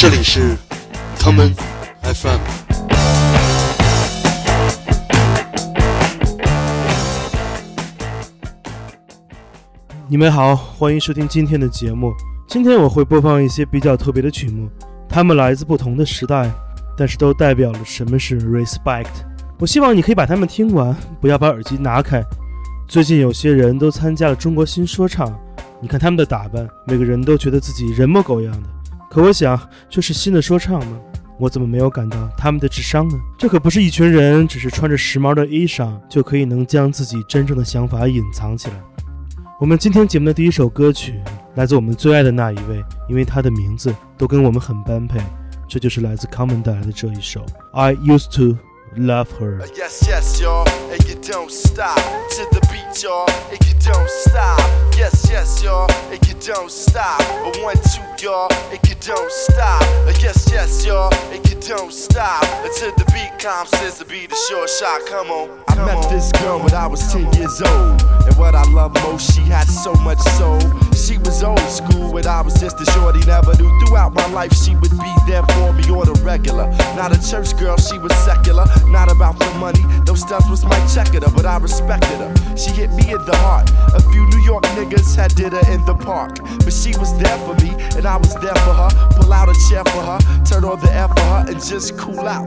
这里是 Common FM。你们好，欢迎收听今天的节目。今天我会播放一些比较特别的曲目，它们来自不同的时代，但是都代表了什么是 respect。我希望你可以把它们听完，不要把耳机拿开。最近有些人都参加了中国新说唱，你看他们的打扮，每个人都觉得自己人模狗样的。可我想，这是新的说唱吗？我怎么没有感到他们的智商呢？这可不是一群人只是穿着时髦的衣裳就可以能将自己真正的想法隐藏起来。我们今天节目的第一首歌曲来自我们最爱的那一位，因为他的名字都跟我们很般配，这就是来自 Common 带来的这一首 I Used to Love Her。Yes, yes, y'all, and you don't stop to the beat, y'all, and you don't stop. Yes, yes, y'all, and you don't stop. A one, two, y'all, and you don't stop. Yes, yes, y'all, and you don't stop until the beat comes. Says to be the short shot. Come on. I met this girl when I was 10 years old. And what I love most, she had so much soul. She was old school when I was just a shorty. Never knew throughout my life she would be there for me on the regular. Not a church girl, she was secular. Not about the money, those stunts was my checker, but I respected her. She hit me in the heart. A few New York niggas had did her in the park. But she was there for me, and I was there for her. Pull out a chair for her, turn on the air for her, and just cool out.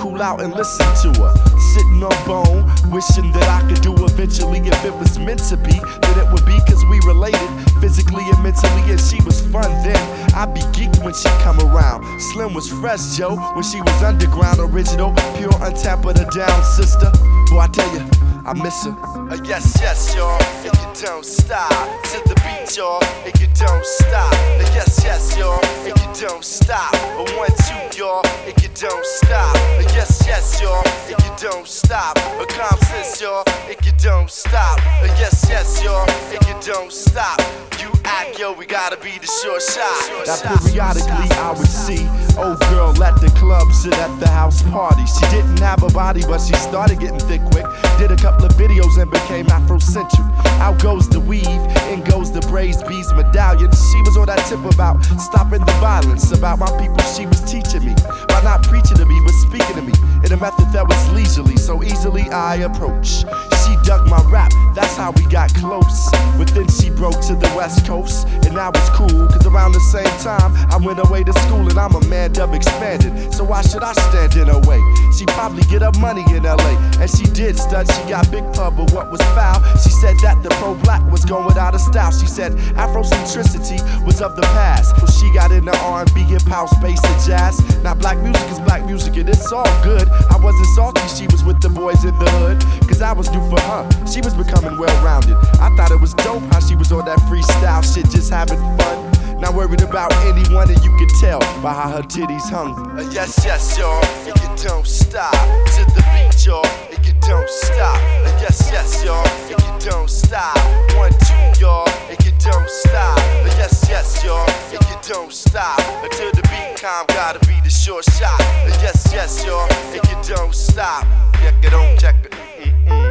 Cool out and listen to her. Sitting on bone, wishing that I could do eventually. If it was meant to be, that it would be cause we related physically and mentally. And she was fun then. I'd be geeked when she come around. Slim was fresh, Joe, when she was underground, original, pure, untapped, but a down sister. Boy, I tell you, I miss her. Uh, yes, yes, y'all, and you don't stop. To the beat, y'all, and you don't stop. Uh, yes, yes, y'all, and you don't stop. A one, two, y'all, and you don't stop. Uh, yes, yes, y'all, and you don't stop. A sense, y'all, and you don't stop. Uh, yes, yes, y'all, and you don't stop. You act, yo, we gotta be the short shot. Now periodically I would see old girl at the club, sit at the house party. She didn't have a body, but she started getting thick quick. Did a couple of videos and became Afrocentric. Out goes the weave, in goes the braids, beads, medallion. She was on that tip about stopping the violence, about my people. She was teaching me by not preaching to me, but speaking to me in a method that was leisurely, so easily I approach. She dug my rap, that's how we got close. But then she broke to the west coast, and that was cool, cause around the same time I went away to school, and I'm a man of expanded. So why should I stand in her way? She probably get her money in LA, and she did stud, she got big pub, but what was foul? She said that the pro black was going out of style. She said Afrocentricity was of the past. She got into R&B, hip house, bass, and jazz. Now black music is black music, and it's all good. I wasn't salty, she was with the boys in the hood, cause I was new for her. She was becoming well rounded. I thought it was dope how she was on that freestyle shit, just having fun. Not worried about anyone, and you can tell by how her titties hung. Uh, yes, yes, y'all, and you don't stop to the beat, y'all, and you don't stop. Uh, yes, yes, y'all, and you don't stop. One, two, y'all, and you don't stop. Uh, yes, yes, y'all, and you don't stop until the beat calm. Gotta be the short shot. Uh, yes, yes, y'all, and you don't stop. Check it on, check it. Mm-mm,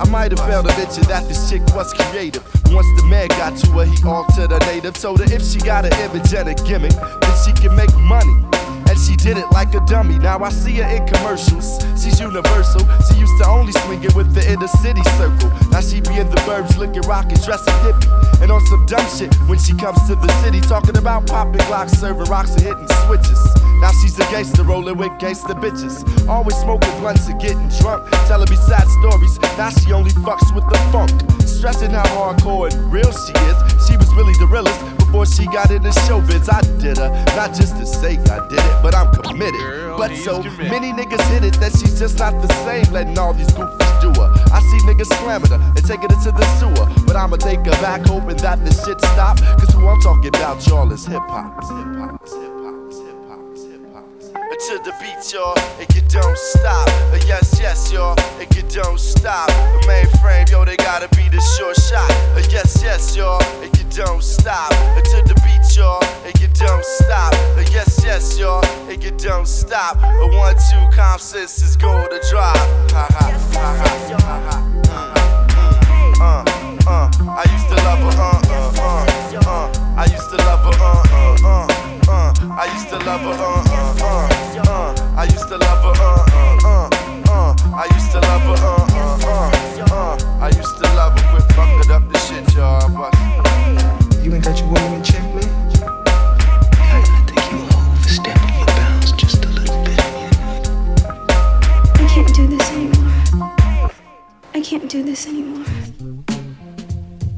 I might have failed to mention that this chick was creative. Once the man got to her, he altered her native. Told her if she got an image and a gimmick, then she can make money. And she did it like a dummy. Now I see her in commercials. She's universal. She used to only swing it with the inner city circle. Now she be in the burbs looking rockin', dressing hippie. And on some dumb shit when she comes to the city. Talking about popping glocks, serving rocks, and hitting switches. Now she's a gangster rolling with gangster bitches. Always smoking blunts and getting drunk. Telling me sad stories. Now she only fucks with the funk. Stressing how hardcore and real she is. She was really the realest before she got into showbiz. I did her, not just to say I did it, but I'm committed. but so many niggas hit it that she's just not the same, letting all these goofies do her. I see niggas slamming her and taking her to the sewer, but I'ma take her back, hoping that the shit stop. Cause who I'm talking about, y'all, is hip hop. To the beat, y'all, and you don't stop. Uh, yes, yes, y'all, and you don't stop. The mainframe, yo, they gotta be the short shot. Uh, yes, yes, y'all, and you don't stop. Uh, to the beat, y'all, and you don't stop. Uh, yes, yes, y'all, and you don't stop. A one, two, comp is going to drop. Ha ha, ha ha, ha ha. Uh, uh, I used to love her, uh, uh, uh, uh. I used to love her, uh, uh, uh, uh. I used to love her, uh, uh, uh, uh. I used to love her, uh, uh, uh, uh. I used to love her, uh, uh, uh, uh. I used to love her, quit fucking up the shit, y'all. But You ain't got your woman in check, man? I think you overstepping your bounds just a little bit. I can't do this anymore. I can't do this anymore.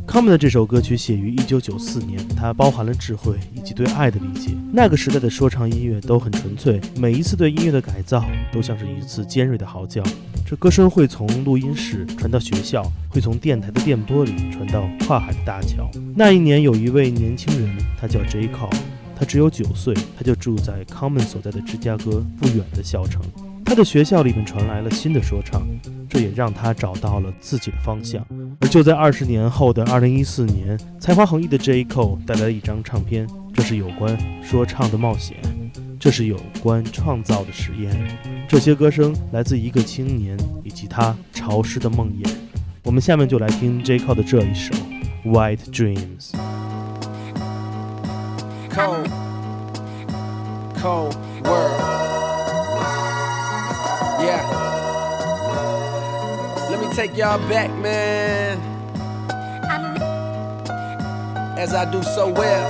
Common 的这首歌曲写于1994年，它包含了智慧以及对爱的理解。那个时代的说唱音乐都很纯粹，每一次对音乐的改造都像是一次尖锐的嚎叫。这歌声会从录音室传到学校，会从电台的电波里传到跨海的大桥。那一年，有一位年轻人，他叫 J. Cole，他只有九岁，他就住在 Common 所在的芝加哥不远的小城。他的学校里面传来了新的说唱，这也让他找到了自己的方向。而就在二十年后的二零一四年，才华横溢的 J. Cole 带来了一张唱片，这是有关说唱的冒险，这是有关创造的实验。这些歌声来自一个青年以及他潮湿的梦魇。我们下面就来听 J. Cole 的这一首《White Dreams》。Cold, take y'all back, man. As I do so well.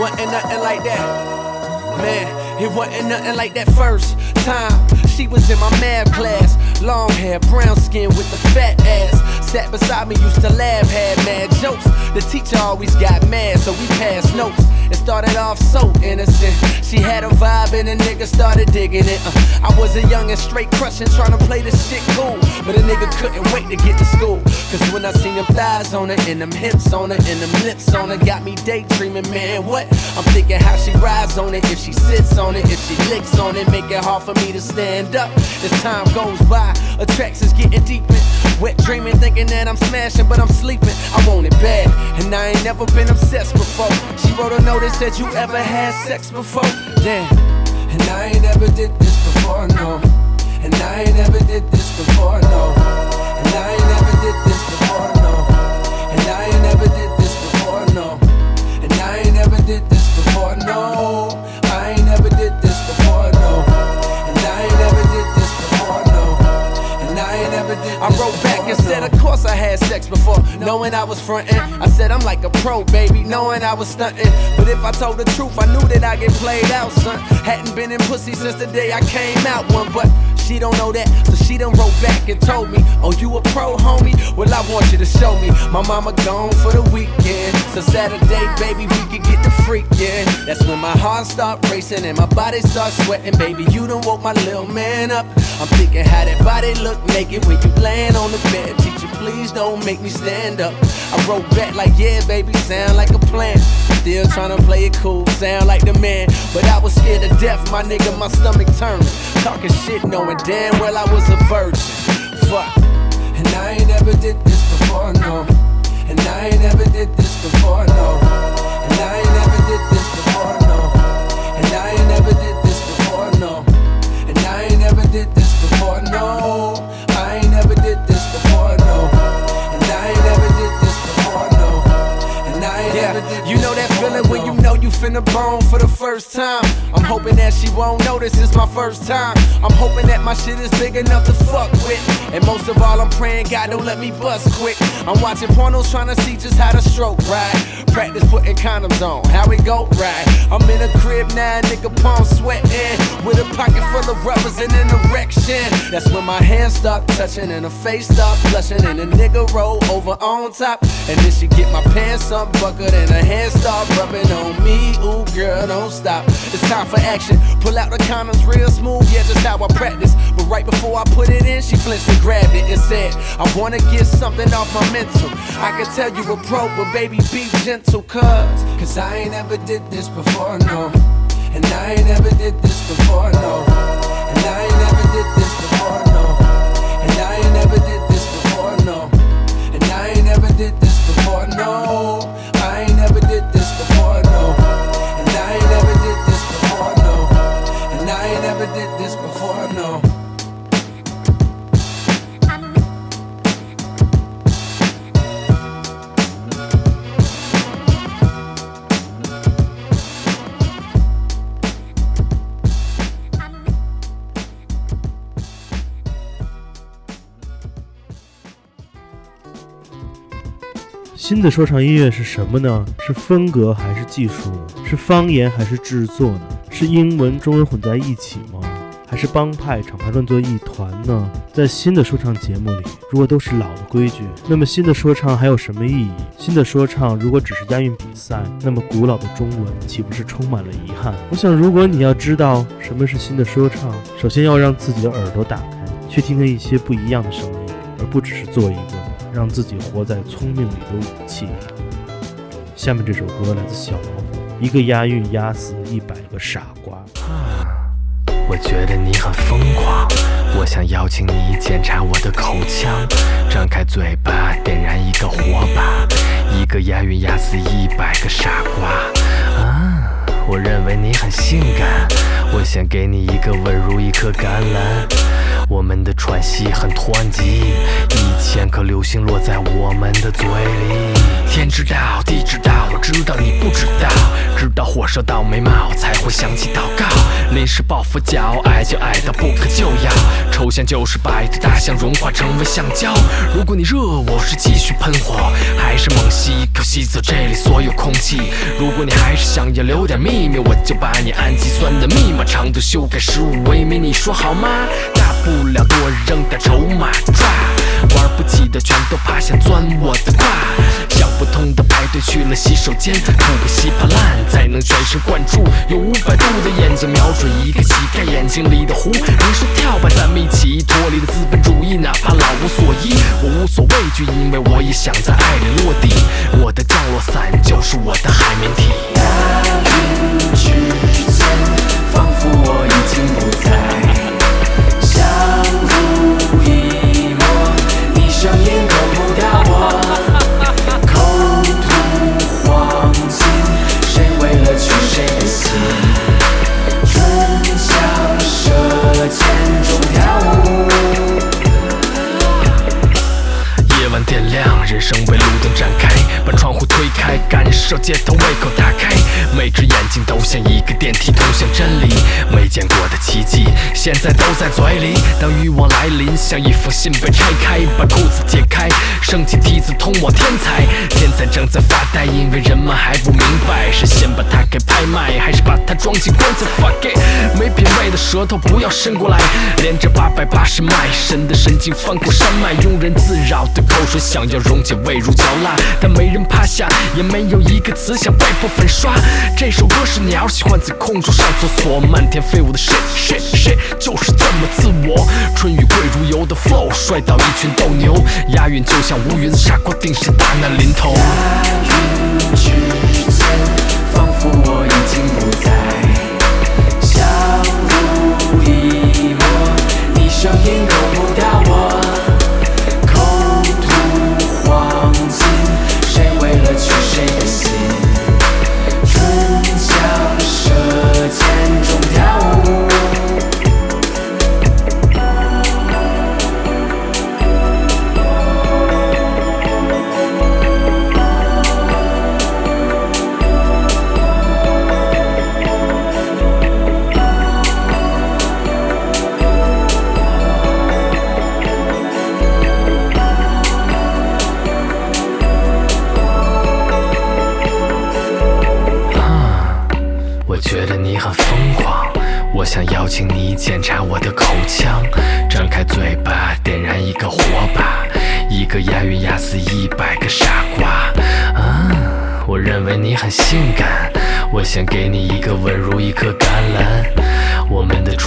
Wasn't nothing like that. Man, it wasn't nothing like that first time. She was in my math class. Long hair, brown skin with the fat ass. Sat beside me, used to laugh, had mad jokes. The teacher always got mad, so we passed notes. It started off so innocent. She had a vibe and a nigga started digging it. Uh, I was a young and straight crushing, trying to play this shit cool. But a nigga couldn't wait to get to school. Cause when I seen them thighs on her, and them hips on her, and them lips on her, got me daydreaming, man. What? I'm thinking how she rides on it, if she sits on it, if she licks on it, make it hard for me to stand up. As time goes by, attractions getting deeper. Wet dreaming, thinking that I'm smashing, but I'm sleeping. I want it bad, and I ain't never been obsessed before. She wrote a note that said, You ever had sex before? Damn. And I ain't never did this before, no. And I ain't never did this before, no. And I ain't never did this before, no. And I ain't never did this before, no. And I ain't never did this and said, Of course I had sex before, knowing I was frontin'. I said, I'm like a pro, baby, knowing I was stuntin'. But if I told the truth, I knew that I'd get played out, son. Hadn't been in pussy since the day I came out one, but she don't know that, so she done wrote back and told me, Oh, you a pro, homie? Well, I want you to show me. My mama gone for the weekend, so Saturday, baby, we can get the freakin'. That's when my heart start racing and my body start sweating, baby. You done woke my little man up. I'm thinking how that body look naked when you laying on the bed. Teacher, please don't make me stand up. I wrote back like, yeah, baby, sound like a plan. Still tryna play it cool, sound like the man. But I was scared to death, my nigga, my stomach turned. Talking shit, knowing damn well I was a virgin. Fuck. And I ain't never did this before, no. And I ain't never did this before, no. And I ain't never did this before, no. And I ain't never did this before, no. And I ain't never did this before, no. Know you bone for the first time. I'm hoping that she won't notice it's my first time. I'm hoping that my shit is big enough to fuck with. And most of all, I'm praying God don't let me bust quick. I'm watching pornos trying to see just how to stroke right. Practice putting condoms on, how it go right. I'm in a crib now, nigga palm sweating. With a pocket full of rubbers and an erection. That's when my hands start touching and her face start blushing. And the nigga roll over on top. And then she get my pants up buckled and her hands start rubbing on me. Ooh, girl, don't stop. It's time for action. Pull out the condoms real smooth, yeah, just how I practice. But right before I put it in, she flinched and grabbed it and said, I wanna get something off my mental. I can tell you a pro, but baby, be gentle, cuz. Cause I ain't ever did this before, no. And I ain't never did this before, no. did this before no. 新的说唱音乐是什么呢？是风格还是技术？是方言还是制作呢？是英文、中文混在一起吗？还是帮派、厂牌乱作一团呢？在新的说唱节目里，如果都是老的规矩，那么新的说唱还有什么意义？新的说唱如果只是押韵比赛，那么古老的中文岂不是充满了遗憾？我想，如果你要知道什么是新的说唱，首先要让自己的耳朵打开，去听听一些不一样的声音，而不只是做一个让自己活在聪明里的武器。下面这首歌来自小老，一个押韵压死一百个傻瓜。我觉得你很疯狂，我想邀请你检查我的口腔，张开嘴巴点燃一个火把，一个押韵压死一百个傻瓜。啊，我认为你很性感，我想给你一个吻如一颗橄榄，我们的喘息很湍急，一千颗流星落在我们的嘴里。天知道，地知道，我知道你不知道，直到火烧到眉毛才会想起祷告。临时抱佛脚，爱就爱到不可救药，抽象就是白的大象融化成为橡胶。如果你热我是继续喷火，还是猛吸一口吸走这里所有空气？如果你还是想要留点秘密，我就把你氨基酸的密码长度修改十五微米，你说好吗？不了多扔点筹码抓，玩不起的全都趴下钻我的胯。想不通的排队去了洗手间，吐个稀巴烂才能全神贯注。有五百度的眼睛瞄准一个乞丐眼睛里的湖。你说跳吧，咱们一起脱离了资本主义，哪怕老无所依，我无所畏惧，因为我也想在爱里落地。我的降落伞就是我的海绵体。之间，仿佛我已经不街头胃口打开。像一个电梯通向真理，没见过的奇迹，现在都在嘴里。当欲望来临，像一封信被拆开，把裤子解开，升起梯子通往天才。天才正在发呆，因为人们还不明白，是先把它给拍卖，还是把它装进棺材？Fuck it，没品味的舌头不要伸过来，连着八百八十脉，神的神经翻过山脉，庸人自扰的口水想要溶解味如嚼蜡，但没人趴下，也没有一个词想被迫粉刷。这首歌是鸟喜欢在空中上厕所，漫天飞舞的 shit shit shit，就是这么自我。春雨贵如油的 flow，摔倒一群斗牛，押韵就像乌云，傻瓜定是大难临头。之间，仿佛我已经不在，相濡以沫，你声音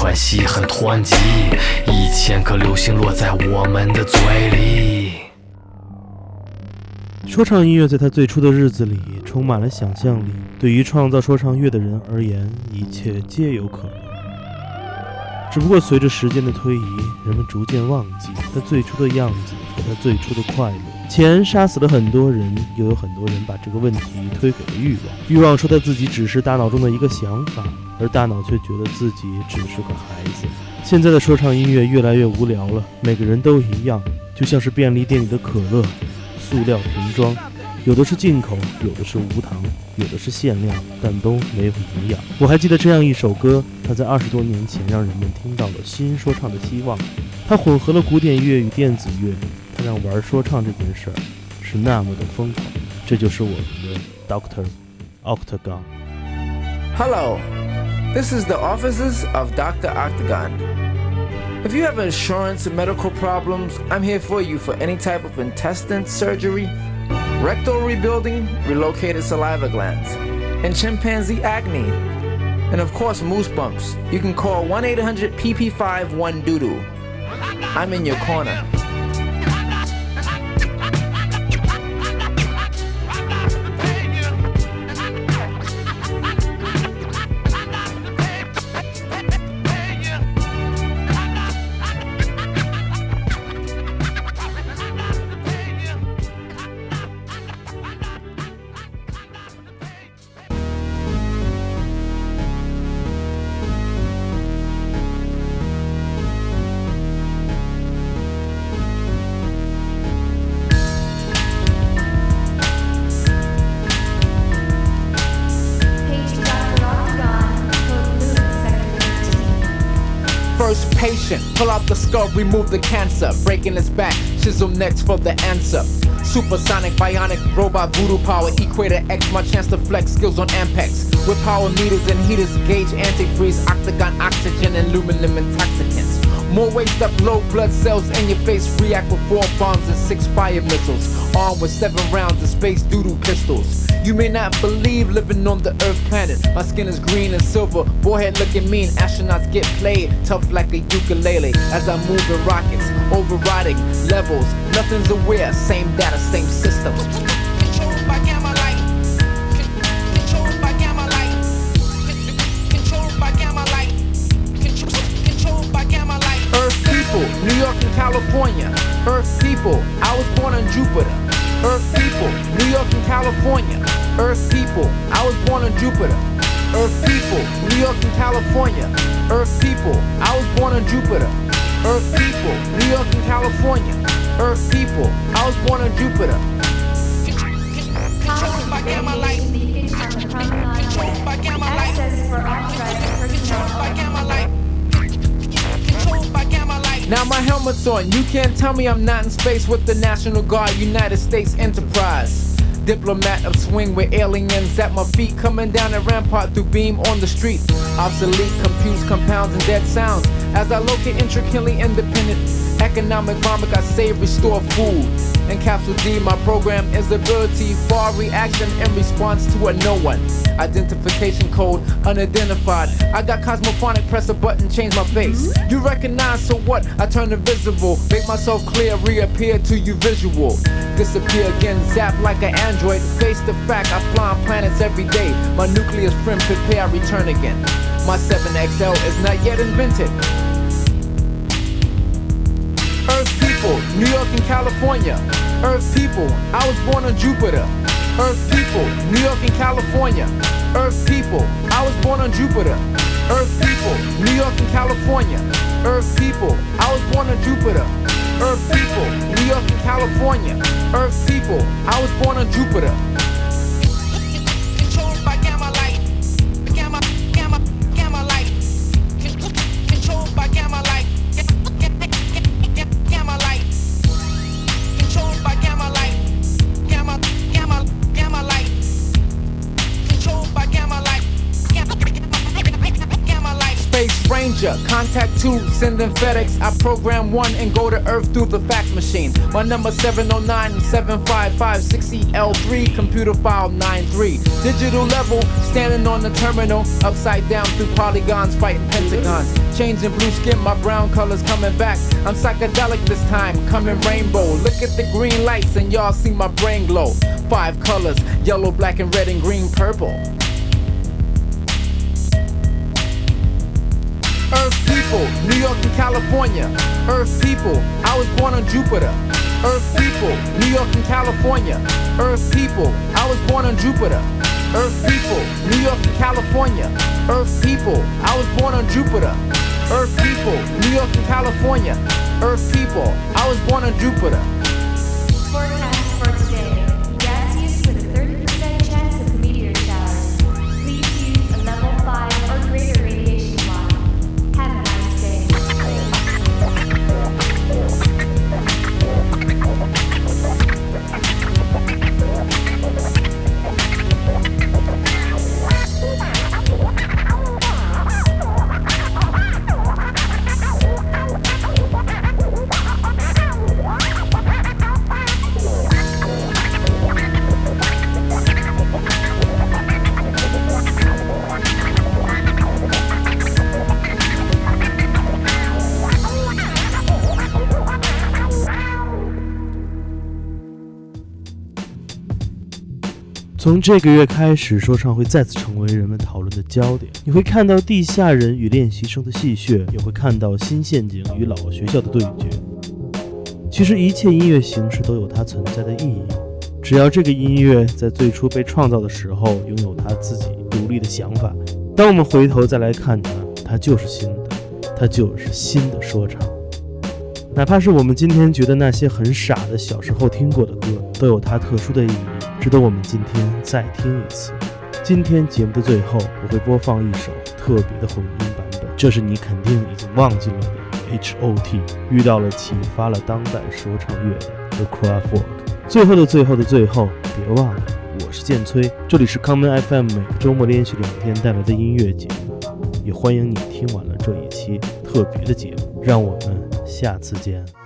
喘息很湍急，一千颗流星落在我们的嘴里。说唱音乐在他最初的日子里充满了想象力，对于创造说唱乐的人而言，一切皆有可能。只不过随着时间的推移，人们逐渐忘记他最初的样子和他最初的快乐。钱杀死了很多人，又有很多人把这个问题推给了欲望。欲望说他自己只是大脑中的一个想法，而大脑却觉得自己只是个孩子。现在的说唱音乐越来越无聊了，每个人都一样，就像是便利店里的可乐。塑料瓶装，有的是进口，有的是无糖，有的是限量，但都没有营养。我还记得这样一首歌，它在二十多年前让人们听到了新说唱的希望。它混合了古典乐与电子乐，它让玩说唱这件事儿是那么的疯狂。 这就是我们的 Doctor Octagon。 Hello, this is the offices of Dr. Octagon. If you have insurance and medical problems, I'm here for you for any type of intestine surgery, rectal rebuilding, relocated saliva glands, and chimpanzee acne. And of course, moose bumps. You can call 1 800 PP5 1 Doodoo. I'm in your corner. Patient, pull out the skull, remove the cancer. Breaking its back, chisel next for the answer. Supersonic, bionic, robot, voodoo power, equator X, my chance to flex skills on Ampex. With power meters and heaters, gauge antifreeze, octagon, oxygen, and aluminum intoxicants. More waste up, low blood cells in your face, react with four bombs and six fire missiles. Armed with seven rounds of space doodoo pistols. You may not believe living on the Earth planet. My skin is green and silver, forehead looking mean. Astronauts get played tough like a ukulele. As I move in rockets, overriding levels. Nothing's aware, same data, same system. Jupiter. Earth people, New York and California. Earth people, I was born on Jupiter. Earth people, New York and California. Earth people, I was born on Jupiter. Earth people, New York and California. Earth people, I was born on Jupiter. Cosmic radiation leakage from the promenade deck. Access for authorized Now my helmet's on. You can't tell me I'm not in space with the National Guard, United States Enterprise. Diplomat of swing with aliens at my feet, coming down a rampart through beam on the street. Obsolete confused compounds, and dead sounds. As I locate intricately independent economic vomit, I save, restore food. And Capsule D, my program is ability for reaction in response to a no one. Identification code unidentified. I got cosmophonic, press a button, change my face. You recognize, so what? I turn invisible, make myself clear, reappear to you visual. Disappear again, zap like an android. Face the fact, I fly on planets every day. My nucleus friend, prepare, I return again. My 7XL is not yet invented. People, New York and California. Earth people, I was born on Jupiter. Earth people, New York and California. Earth people, I was born on Jupiter. Earth people, New York and California. Earth people, I was born on Jupiter. Earth people, New York and California. Earth people, I was born on Jupiter. Two, sending FedEx. I program one and go to Earth through the fax machine. My number 709 755 6EL3, computer file 93. Digital level, standing on the terminal, upside down through polygons, fighting pentagons. Changing blue skin, my brown colors coming back. I'm psychedelic this time, coming rainbow. Look at the green lights, and y'all see my brain glow. Five colors yellow, black, and red, and green, purple. People, New York and California. Earth people, I was born on Jupiter. Earth people, New York and California. Earth people, I was born on Jupiter. Earth people, New York and California. Earth people, I was born on Jupiter. Earth people, New York and California. Earth people, I was born on Jupiter. 从这个月开始，说唱会再次成为人们讨论的焦点。你会看到地下人与练习生的戏谑，也会看到新陷阱与老学校的对决。其实，一切音乐形式都有它存在的意义。只要这个音乐在最初被创造的时候拥有它自己独立的想法，当我们回头再来看它，它就是新的，它就是新的说唱。哪怕是我们今天觉得那些很傻的小时候听过的歌，都有它特殊的意义，值得我们今天再听一次。今天节目的最后，我会播放一首特别的混音版本，这是你肯定已经忘记了的 H.O.T. 遇到了启发了当代说唱乐的 The Craftwork。最后的最后的最后，别忘了，我是剑崔，这里是康门 FM 每个周末连续两天带来的音乐节目，也欢迎你听完了这一期特别的节目，让我们。下次见。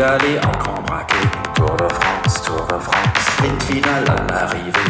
d'aller en camp braqué. Tour de France, Tour de France, sprint final à l'arrivée.